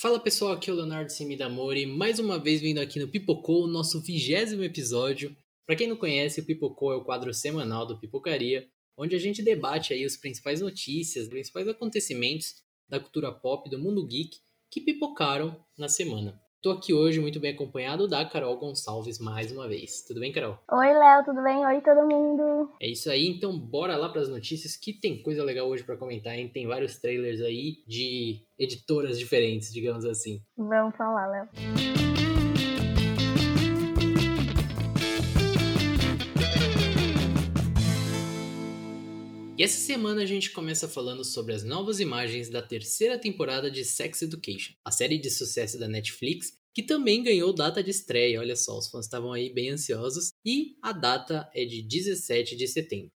Fala pessoal, aqui é o Leonardo Semidamori, mais uma vez vindo aqui no Pipocou, nosso vigésimo episódio. Para quem não conhece, o Pipocou é o quadro semanal do Pipocaria, onde a gente debate aí as principais notícias, os principais acontecimentos da cultura pop, do mundo geek, que pipocaram na semana. Tô aqui hoje muito bem acompanhado da Carol Gonçalves mais uma vez. Tudo bem, Carol? Oi, Léo, tudo bem? Oi, todo mundo. É isso aí, então bora lá para as notícias que tem coisa legal hoje para comentar, hein? Tem vários trailers aí de editoras diferentes, digamos assim. Vamos falar, Léo. E essa semana a gente começa falando sobre as novas imagens da terceira temporada de Sex Education, a série de sucesso da Netflix, que também ganhou data de estreia. Olha só, os fãs estavam aí bem ansiosos, e a data é de 17 de setembro.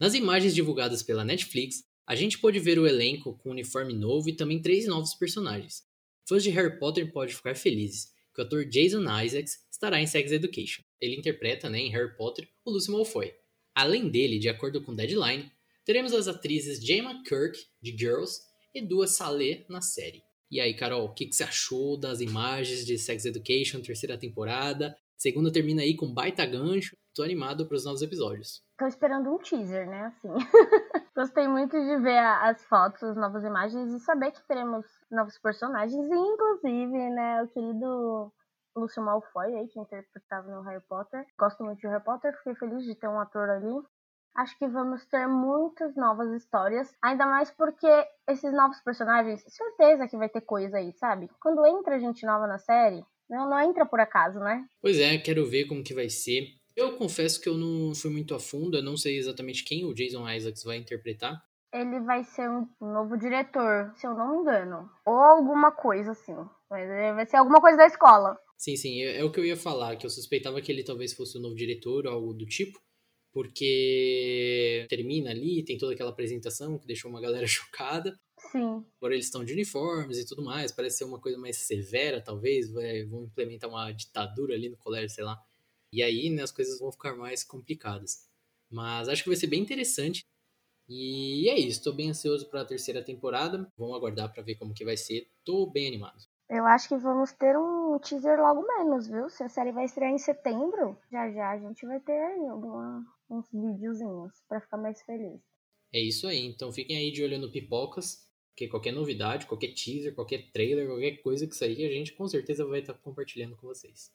Nas imagens divulgadas pela Netflix, a gente pode ver o elenco com um uniforme novo e também três novos personagens. Fãs de Harry Potter podem ficar felizes, que o ator Jason Isaacs estará em Sex Education. Ele interpreta, né, em Harry Potter, o Lucy Malfoy. Além dele, de acordo com Deadline, teremos as atrizes Gemma Kirk, de Girls, e Dua Saleh na série. E aí, Carol, o que, que você achou das imagens de Sex Education, terceira temporada? Segunda termina aí com baita gancho. Tô animado para os novos episódios. Tô esperando um teaser, né? Assim. Gostei muito de ver as fotos, as novas imagens e saber que teremos novos personagens. E, inclusive, né, o querido Lúcio Malfoy aí, que interpretava no Harry Potter. Gosto muito de Harry Potter, fiquei feliz de ter um ator ali. Acho que vamos ter muitas novas histórias, ainda mais porque esses novos personagens, certeza que vai ter coisa aí, sabe? Quando entra gente nova na série, não, não entra por acaso, né? Pois é, quero ver como que vai ser. Eu confesso que eu não fui muito a fundo, eu não sei exatamente quem o Jason Isaacs vai interpretar. Ele vai ser um novo diretor, se eu não me engano. Ou alguma coisa assim. Vai ser alguma coisa da escola. Sim, sim, é, é o que eu ia falar, que eu suspeitava que ele talvez fosse o novo diretor ou algo do tipo porque termina ali, tem toda aquela apresentação que deixou uma galera chocada. Sim. Agora eles estão de uniformes e tudo mais, parece ser uma coisa mais severa, talvez, vai, vão implementar uma ditadura ali no colégio, sei lá. E aí, né, as coisas vão ficar mais complicadas. Mas acho que vai ser bem interessante. E é isso, tô bem ansioso para a terceira temporada. Vamos aguardar para ver como que vai ser. Tô bem animado. Eu acho que vamos ter um teaser logo menos, viu? Se a série vai estrear em setembro, já já a gente vai ter aí alguma, uns videozinhos para ficar mais feliz. É isso aí, então fiquem aí de olho no Pipocas, que qualquer novidade, qualquer teaser, qualquer trailer, qualquer coisa que sair, a gente com certeza vai estar compartilhando com vocês.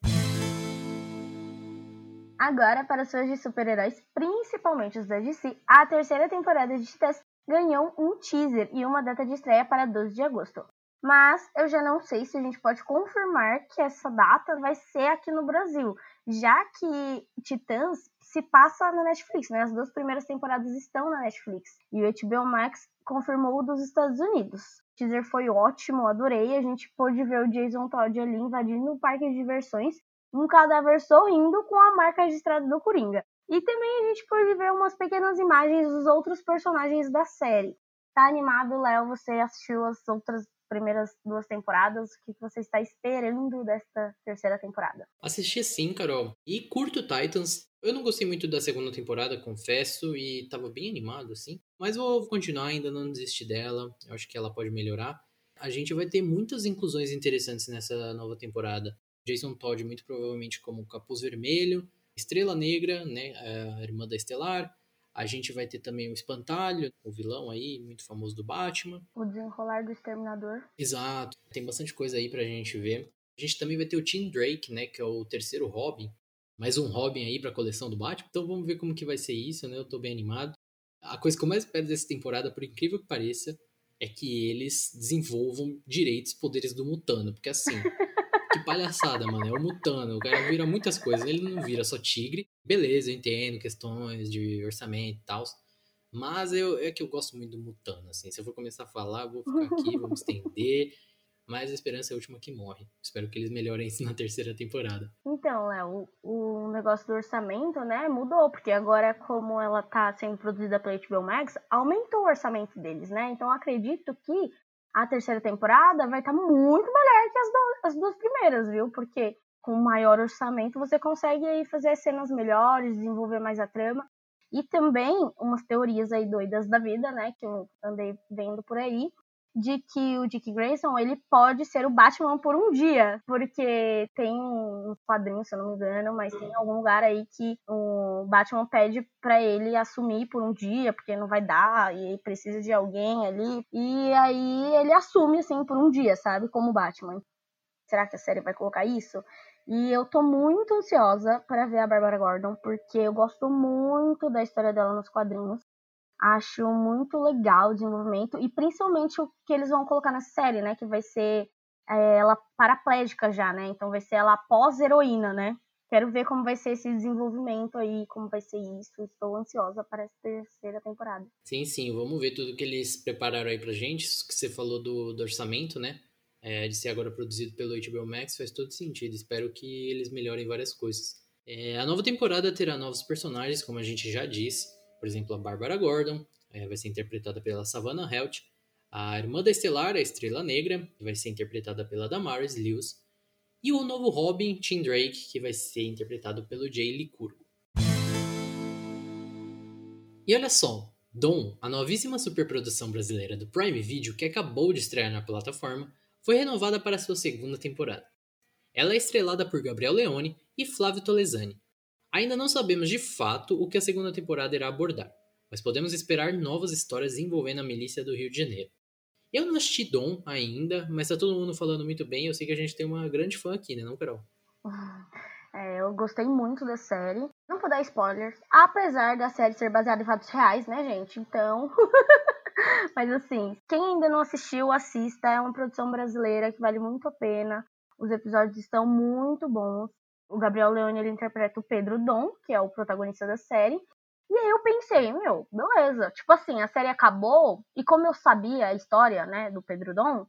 Agora, para os fãs de super-heróis, principalmente os da DC, a terceira temporada de Titãs ganhou um teaser e uma data de estreia para 12 de agosto. Mas eu já não sei se a gente pode confirmar que essa data vai ser aqui no Brasil, já que Titãs se passa na Netflix, né? As duas primeiras temporadas estão na Netflix. E o HBO Max confirmou o dos Estados Unidos. O teaser foi ótimo, adorei. A gente pôde ver o Jason Todd ali invadindo o parque de diversões, um cadáver sorrindo com a marca registrada do Coringa. E também a gente pôde ver umas pequenas imagens dos outros personagens da série. Tá animado, Léo? Você assistiu as outras primeiras duas temporadas, o que você está esperando desta terceira temporada? Assisti sim, Carol. E curto Titans. Eu não gostei muito da segunda temporada, confesso, e tava bem animado, assim. Mas vou continuar, ainda não desisti dela. Eu acho que ela pode melhorar. A gente vai ter muitas inclusões interessantes nessa nova temporada. Jason Todd, muito provavelmente, como Capuz Vermelho. Estrela Negra, né? A irmã da Estelar. A gente vai ter também o Espantalho, o vilão aí, muito famoso do Batman. O desenrolar do Exterminador. Exato. Tem bastante coisa aí pra gente ver. A gente também vai ter o Tim Drake, né, que é o terceiro Robin. Mais um Robin aí pra coleção do Batman. Então vamos ver como que vai ser isso, né? Eu tô bem animado. A coisa que eu mais espero dessa temporada, por incrível que pareça, é que eles desenvolvam direitos poderes do Mutano. Porque assim, que palhaçada, mano. É o Mutano. O cara vira muitas coisas. Ele não vira só tigre. Beleza, eu entendo questões de orçamento e tal. Mas eu, é que eu gosto muito do Mutano, assim. Se eu for começar a falar, eu vou ficar aqui, vamos estender. Mas a esperança é a última que morre. Espero que eles melhorem isso na terceira temporada. Então, Léo, o, o negócio do orçamento, né, mudou, porque agora, como ela tá sendo produzida pela HBO Max, aumentou o orçamento deles, né? Então, acredito que a terceira temporada vai estar tá muito melhor que as, do, as duas primeiras, viu? Porque com maior orçamento você consegue aí fazer cenas melhores, desenvolver mais a trama. E também umas teorias aí doidas da vida, né? Que eu andei vendo por aí. De que o Dick Grayson ele pode ser o Batman por um dia, porque tem uns quadrinhos, se eu não me engano, mas tem algum lugar aí que o Batman pede para ele assumir por um dia, porque não vai dar e precisa de alguém ali, e aí ele assume assim por um dia, sabe, como Batman. Será que a série vai colocar isso? E eu tô muito ansiosa para ver a Barbara Gordon, porque eu gosto muito da história dela nos quadrinhos. Acho muito legal o desenvolvimento e principalmente o que eles vão colocar nessa série, né? Que vai ser é, ela paraplégica já, né? Então vai ser ela pós-heroína, né? Quero ver como vai ser esse desenvolvimento aí, como vai ser isso. Estou ansiosa para essa terceira temporada. Sim, sim, vamos ver tudo que eles prepararam aí pra gente. Isso que você falou do, do orçamento, né? É, de ser agora produzido pelo HBO Max faz todo sentido. Espero que eles melhorem várias coisas. É, a nova temporada terá novos personagens, como a gente já disse. Por exemplo, a Bárbara Gordon é, vai ser interpretada pela Savannah Helt. A irmã da Estelar, a Estrela Negra, vai ser interpretada pela Damaris Lewis. E o novo Robin, Tim Drake, que vai ser interpretado pelo Jay Licurgo. E olha só, Dom, a novíssima superprodução brasileira do Prime Video que acabou de estrear na plataforma, foi renovada para sua segunda temporada. Ela é estrelada por Gabriel Leone e Flávio Tolesani, Ainda não sabemos de fato o que a segunda temporada irá abordar, mas podemos esperar novas histórias envolvendo a milícia do Rio de Janeiro. Eu não assisti Dom ainda, mas tá todo mundo falando muito bem. Eu sei que a gente tem uma grande fã aqui, né, não, Carol? É, eu gostei muito da série. Não vou dar spoilers, apesar da série ser baseada em fatos reais, né, gente? Então. mas assim, quem ainda não assistiu, assista. É uma produção brasileira que vale muito a pena. Os episódios estão muito bons. O Gabriel Leone ele interpreta o Pedro Dom, que é o protagonista da série. E aí eu pensei, meu, beleza. Tipo assim, a série acabou, e como eu sabia a história, né, do Pedro Dom,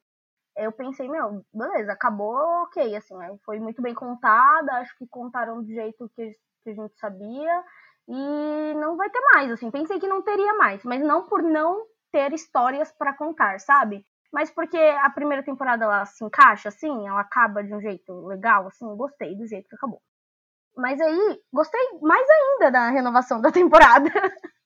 eu pensei, meu, beleza, acabou, ok, assim, foi muito bem contada, acho que contaram do jeito que, que a gente sabia, e não vai ter mais, assim, pensei que não teria mais, mas não por não ter histórias para contar, sabe? Mas porque a primeira temporada ela se encaixa assim, ela acaba de um jeito legal, assim, gostei do jeito que acabou. Mas aí, gostei mais ainda da renovação da temporada,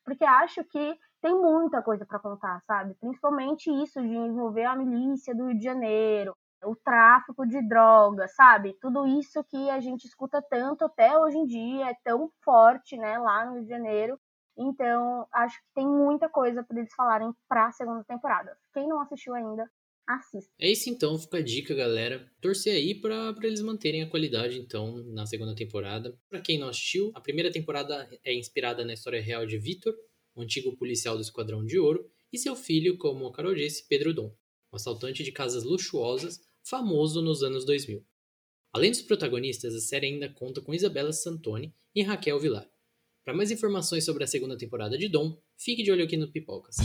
porque acho que tem muita coisa para contar, sabe? Principalmente isso de envolver a milícia do Rio de Janeiro, o tráfico de drogas, sabe? Tudo isso que a gente escuta tanto até hoje em dia, é tão forte, né, lá no Rio de Janeiro. Então, acho que tem muita coisa para eles falarem para a segunda temporada. Quem não assistiu ainda, assista. É isso então, fica a dica, galera. Torcer aí para eles manterem a qualidade, então, na segunda temporada. Para quem não assistiu, a primeira temporada é inspirada na história real de Vitor, o antigo policial do Esquadrão de Ouro, e seu filho, como a Carol disse, Pedro Dom, um assaltante de casas luxuosas, famoso nos anos 2000. Além dos protagonistas, a série ainda conta com Isabela Santoni e Raquel Vilar. Para mais informações sobre a segunda temporada de Dom, fique de olho aqui no Pipocas.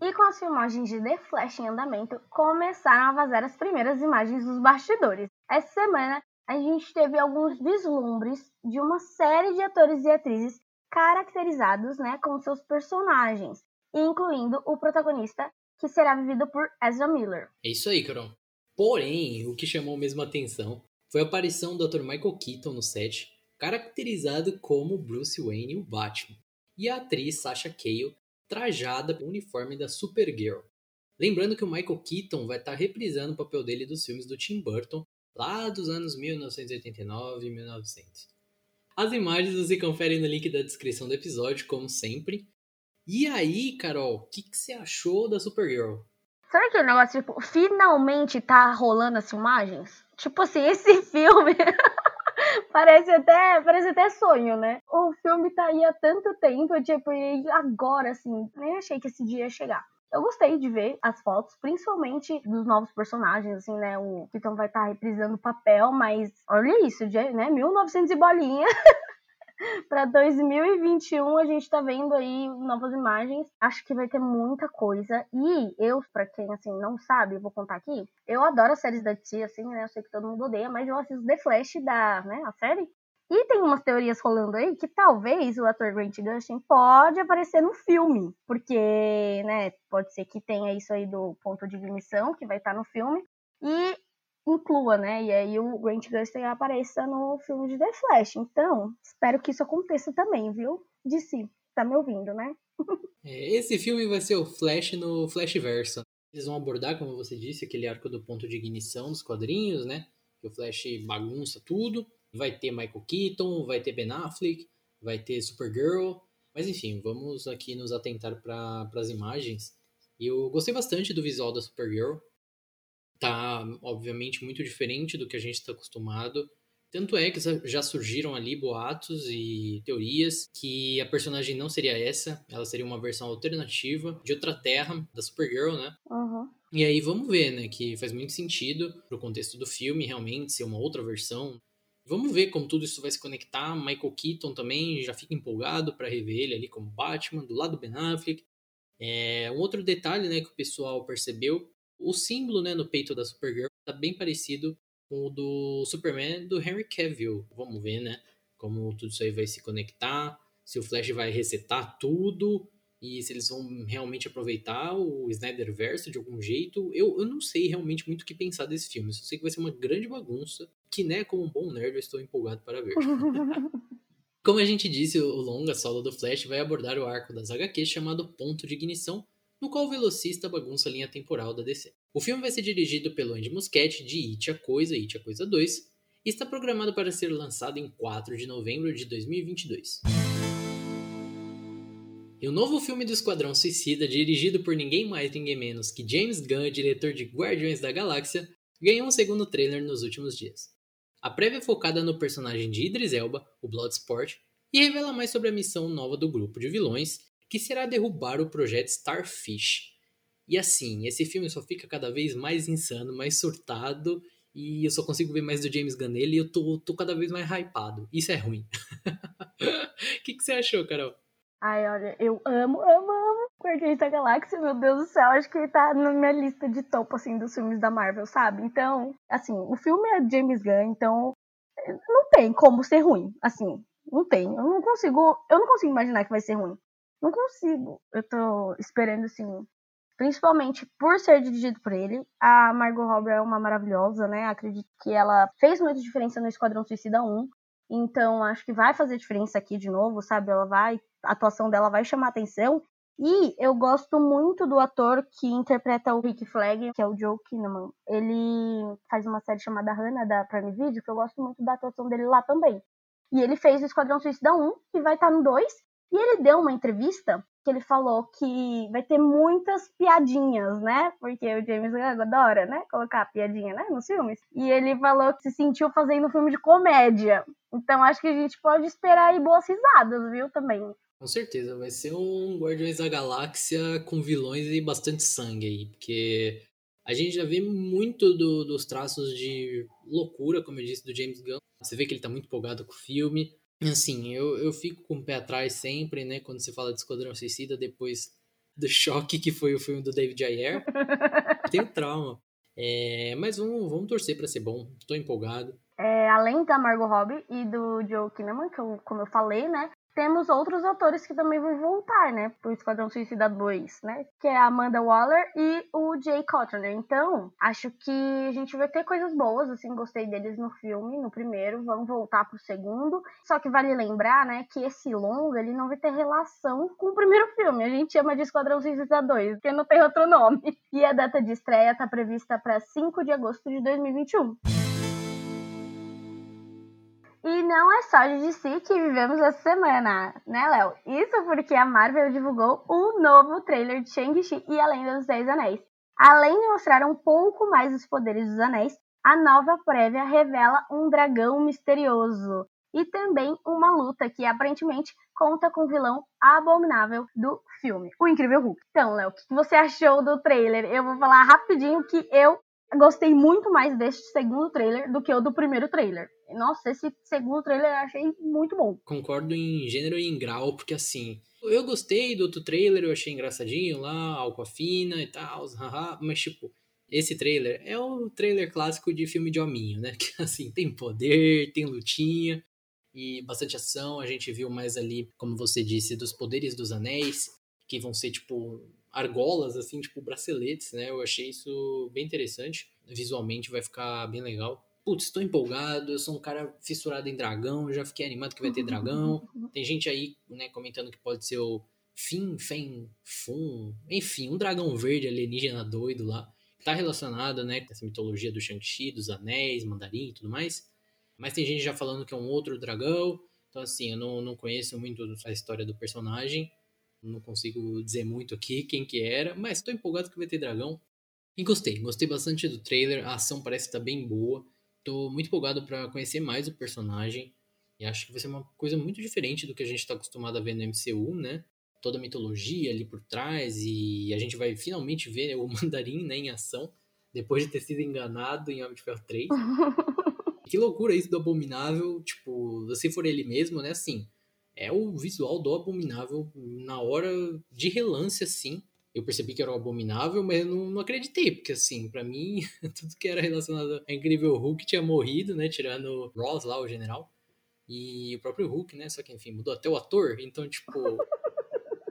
E com as filmagens de The Flash em andamento, começaram a vazar as primeiras imagens dos bastidores. Essa semana, a gente teve alguns vislumbres de uma série de atores e atrizes caracterizados né, com seus personagens, incluindo o protagonista, que será vivido por Ezra Miller. É isso aí, Carol. Porém, o que chamou mesmo a atenção foi a aparição do ator Michael Keaton no set, caracterizado como Bruce Wayne, o Batman, e a atriz Sasha Cale, trajada com o uniforme da Supergirl. Lembrando que o Michael Keaton vai estar reprisando o papel dele dos filmes do Tim Burton, lá dos anos 1989 e 1900. As imagens você confere no link da descrição do episódio, como sempre. E aí, Carol, o que, que, você achou da Supergirl? Sabe aquele negócio, tipo, finalmente tá rolando as filmagens? Tipo assim, esse filme parece até parece até sonho, né? O filme tá aí há tanto tempo, tipo, e agora, assim, nem achei que esse dia ia chegar. Eu gostei de ver as fotos, principalmente dos novos personagens, assim, né? O Keaton vai estar tá reprisando o papel, mas olha isso, né? 1900 e bolinha. para 2021 a gente tá vendo aí novas imagens. Acho que vai ter muita coisa. E eu, para quem assim não sabe, vou contar aqui. Eu adoro as séries da DC, assim, né? Eu sei que todo mundo odeia, mas eu assisto The Flash da, né, a série. E tem umas teorias rolando aí que talvez o ator Grant Gustin pode aparecer no filme, porque, né, pode ser que tenha isso aí do ponto de ignição que vai estar no filme. E inclua, né? E aí o Grant Gustin apareça no filme de The Flash. Então, espero que isso aconteça também, viu? De si. tá me ouvindo, né? É, esse filme vai ser o Flash no Flash Verso. Eles vão abordar, como você disse, aquele arco do ponto de ignição dos quadrinhos, né? Que o Flash bagunça tudo. Vai ter Michael Keaton, vai ter Ben Affleck, vai ter Supergirl. Mas enfim, vamos aqui nos atentar para as imagens. E eu gostei bastante do visual da Supergirl. Tá, obviamente, muito diferente do que a gente está acostumado. Tanto é que já surgiram ali boatos e teorias que a personagem não seria essa, ela seria uma versão alternativa de outra terra da Supergirl, né? Uhum. E aí vamos ver, né? Que faz muito sentido pro contexto do filme realmente ser uma outra versão. Vamos ver como tudo isso vai se conectar. Michael Keaton também já fica empolgado para rever ele ali como Batman, do lado do Ben Affleck. É, um outro detalhe né, que o pessoal percebeu, o símbolo né, no peito da Supergirl tá bem parecido com o do Superman do Henry Cavill. Vamos ver, né? Como tudo isso aí vai se conectar, se o Flash vai resetar tudo e se eles vão realmente aproveitar o Snyder Verso de algum jeito. Eu, eu não sei realmente muito o que pensar desse filme. Eu sei que vai ser uma grande bagunça, que, né, como um bom nerd, eu estou empolgado para ver. como a gente disse, o longa solo do Flash vai abordar o arco das HQs chamado Ponto de Ignição, no qual o velocista bagunça a linha temporal da DC. O filme vai ser dirigido pelo Andy Muschietti de It a Coisa, It a Coisa 2, e está programado para ser lançado em 4 de novembro de 2022. E o novo filme do Esquadrão Suicida, dirigido por ninguém mais ninguém menos que James Gunn, diretor de Guardiões da Galáxia, ganhou um segundo trailer nos últimos dias. A prévia é focada no personagem de Idris Elba, o Bloodsport, e revela mais sobre a missão nova do grupo de vilões, que será derrubar o projeto Starfish, e assim, esse filme só fica cada vez mais insano, mais surtado, e eu só consigo ver mais do James Gunn nele e eu tô, tô cada vez mais hypado. Isso é ruim. O que, que você achou, Carol? Ai, olha, eu amo, amo, amo Guardiões da Galáxia, meu Deus do céu, acho que tá na minha lista de topo, assim, dos filmes da Marvel, sabe? Então, assim, o filme é James Gunn, então não tem como ser ruim, assim, não tem. Eu não consigo, eu não consigo imaginar que vai ser ruim. Não consigo. Eu tô esperando, assim, principalmente por ser dirigido por ele. A Margot Robbie é uma maravilhosa, né? Acredito que ela fez muita diferença no Esquadrão Suicida 1. Então, acho que vai fazer diferença aqui de novo, sabe? Ela vai, a atuação dela vai chamar atenção. E eu gosto muito do ator que interpreta o Rick Flag, que é o Joe Kinnaman. Ele faz uma série chamada Hannah da Prime Video, que eu gosto muito da atuação dele lá também. E ele fez o Esquadrão Suicida 1, que vai estar no 2. E ele deu uma entrevista que ele falou que vai ter muitas piadinhas, né? Porque o James Gunn adora, né? Colocar piadinha, né? Nos filmes. E ele falou que se sentiu fazendo um filme de comédia. Então acho que a gente pode esperar aí boas risadas, viu? Também. Com certeza, vai ser um Guardiões da Galáxia com vilões e bastante sangue aí, porque a gente já vê muito do, dos traços de loucura, como eu disse, do James Gunn. Você vê que ele tá muito empolgado com o filme. Assim, eu, eu fico com o pé atrás sempre, né? Quando se fala de Esquadrão Suicida, depois do choque que foi o filme do David Ayer. Tenho trauma. É, mas vamos, vamos torcer para ser bom. Tô empolgado. É, além da Margot Robbie e do Joe Kinnaman, que eu, como eu falei, né? Temos outros atores que também vão voltar, né, pro Esquadrão Suicida 2, né, que é a Amanda Waller e o Jay Cotner. Então, acho que a gente vai ter coisas boas, assim, gostei deles no filme, no primeiro, vão voltar pro segundo. Só que vale lembrar, né, que esse longa, ele não vai ter relação com o primeiro filme. A gente chama de Esquadrão Suicida 2, porque não tem outro nome. E a data de estreia tá prevista para 5 de agosto de 2021. E não é só de DC que vivemos essa semana, né, Léo? Isso porque a Marvel divulgou o novo trailer de Shang-Chi e a Lenda dos Dez Anéis. Além de mostrar um pouco mais dos poderes dos anéis, a nova prévia revela um dragão misterioso e também uma luta que aparentemente conta com o vilão abominável do filme, o Incrível Hulk. Então, Léo, o que você achou do trailer? Eu vou falar rapidinho que eu gostei muito mais deste segundo trailer do que o do primeiro trailer. Nossa, esse segundo trailer eu achei muito bom. Concordo em gênero e em grau, porque assim, eu gostei do outro trailer, eu achei engraçadinho lá, fina e tal, mas tipo, esse trailer é o trailer clássico de filme de hominho, né? Que assim, tem poder, tem lutinha e bastante ação. A gente viu mais ali, como você disse, dos poderes dos anéis, que vão ser tipo argolas, assim, tipo braceletes, né? Eu achei isso bem interessante. Visualmente vai ficar bem legal. Putz, estou empolgado, eu sou um cara fissurado em dragão, já fiquei animado que vai ter dragão. Tem gente aí, né, comentando que pode ser o Fin, Fen, Fun, enfim, um dragão verde alienígena doido lá. Tá relacionado, né, com essa mitologia do Shang-Chi, dos anéis, mandarim e tudo mais. Mas tem gente já falando que é um outro dragão. Então, assim, eu não, não conheço muito a história do personagem. Não consigo dizer muito aqui quem que era. Mas estou empolgado que vai ter dragão. E gostei. Gostei bastante do trailer. A ação parece estar tá bem boa. Tô muito empolgado para conhecer mais o personagem. E acho que vai ser uma coisa muito diferente do que a gente está acostumado a ver no MCU, né? Toda a mitologia ali por trás. E a gente vai finalmente ver o Mandarim né, em ação. Depois de ter sido enganado em Homem de Ferro 3. que loucura isso do Abominável. Tipo, se for ele mesmo, né? Assim, é o visual do Abominável na hora de relance, assim eu percebi que era um abominável, mas eu não, não acreditei, porque assim, para mim, tudo que era relacionado a Incrível Hulk tinha morrido, né? Tirando Ross lá, o general. E o próprio Hulk, né? Só que, enfim, mudou até o ator. Então, tipo.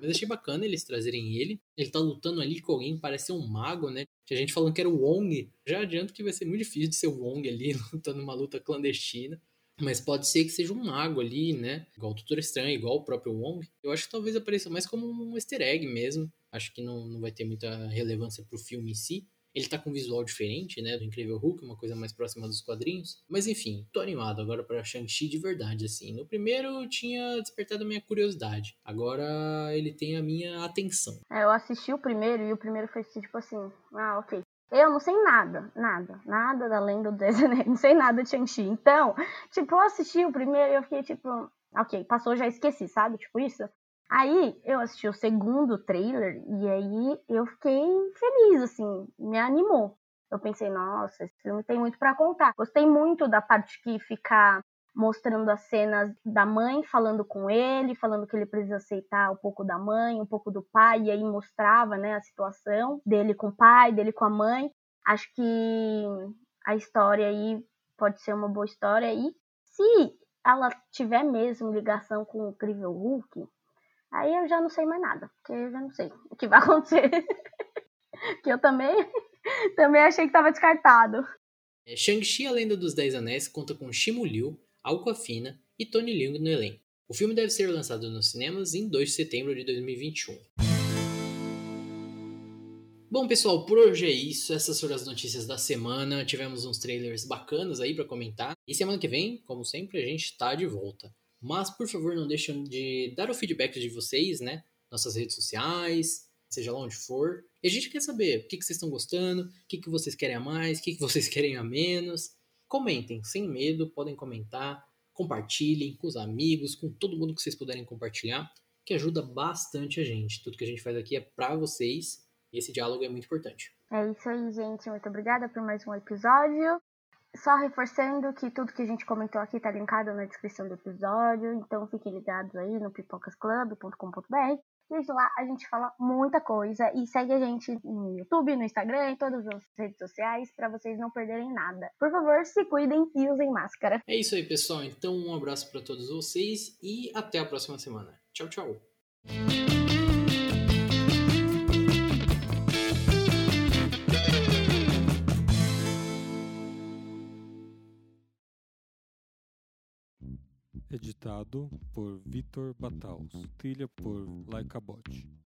mas achei bacana eles trazerem ele. Ele tá lutando ali com alguém, parece ser um mago, né? Tinha gente falando que era o Wong. Já adianto que vai ser muito difícil de ser o Wong ali, lutando uma luta clandestina. Mas pode ser que seja um mago ali, né? Igual o Doutor Estranho, igual o próprio Wong. Eu acho que talvez apareça mais como um easter egg mesmo. Acho que não, não vai ter muita relevância pro filme em si. Ele tá com um visual diferente, né, do Incrível Hulk, uma coisa mais próxima dos quadrinhos. Mas enfim, tô animado agora para Shang-Chi de verdade, assim. No primeiro tinha despertado a minha curiosidade. Agora ele tem a minha atenção. É, eu assisti o primeiro e o primeiro foi tipo assim, ah, ok. Eu não sei nada, nada, nada da lenda do desenho, não sei nada de Shang-Chi. Então, tipo, eu assisti o primeiro e eu fiquei tipo, ok, passou, já esqueci, sabe? Tipo isso. Aí eu assisti o segundo trailer e aí eu fiquei feliz, assim, me animou. Eu pensei, nossa, esse filme tem muito para contar. Gostei muito da parte que fica mostrando as cenas da mãe falando com ele, falando que ele precisa aceitar um pouco da mãe, um pouco do pai, e aí mostrava, né, a situação dele com o pai, dele com a mãe. Acho que a história aí pode ser uma boa história e se ela tiver mesmo ligação com o Incrível Hulk, Aí eu já não sei mais nada, porque eu já não sei o que vai acontecer. que eu também, também achei que estava descartado. É, Shang-Chi, a Lenda dos Dez Anéis, conta com Shimu Liu, Aquafina e Tony Leung no elenco. O filme deve ser lançado nos cinemas em 2 de setembro de 2021. Bom, pessoal, por hoje é isso. Essas foram as notícias da semana. Tivemos uns trailers bacanas aí para comentar. E semana que vem, como sempre, a gente está de volta. Mas, por favor, não deixem de dar o feedback de vocês, né? Nossas redes sociais, seja lá onde for. E a gente quer saber o que, que vocês estão gostando, o que, que vocês querem a mais, o que, que vocês querem a menos. Comentem, sem medo, podem comentar, compartilhem com os amigos, com todo mundo que vocês puderem compartilhar, que ajuda bastante a gente. Tudo que a gente faz aqui é para vocês e esse diálogo é muito importante. É isso aí, gente. Muito obrigada por mais um episódio. Só reforçando que tudo que a gente comentou aqui tá linkado na descrição do episódio, então fiquem ligados aí no pipocasclub.com.br. Desde lá a gente fala muita coisa e segue a gente no YouTube, no Instagram, em todas as redes sociais para vocês não perderem nada. Por favor, se cuidem e usem máscara. É isso aí, pessoal. Então, um abraço para todos vocês e até a próxima semana. Tchau, tchau. Editado por Vitor Bataus. Trilha por Laika Bot.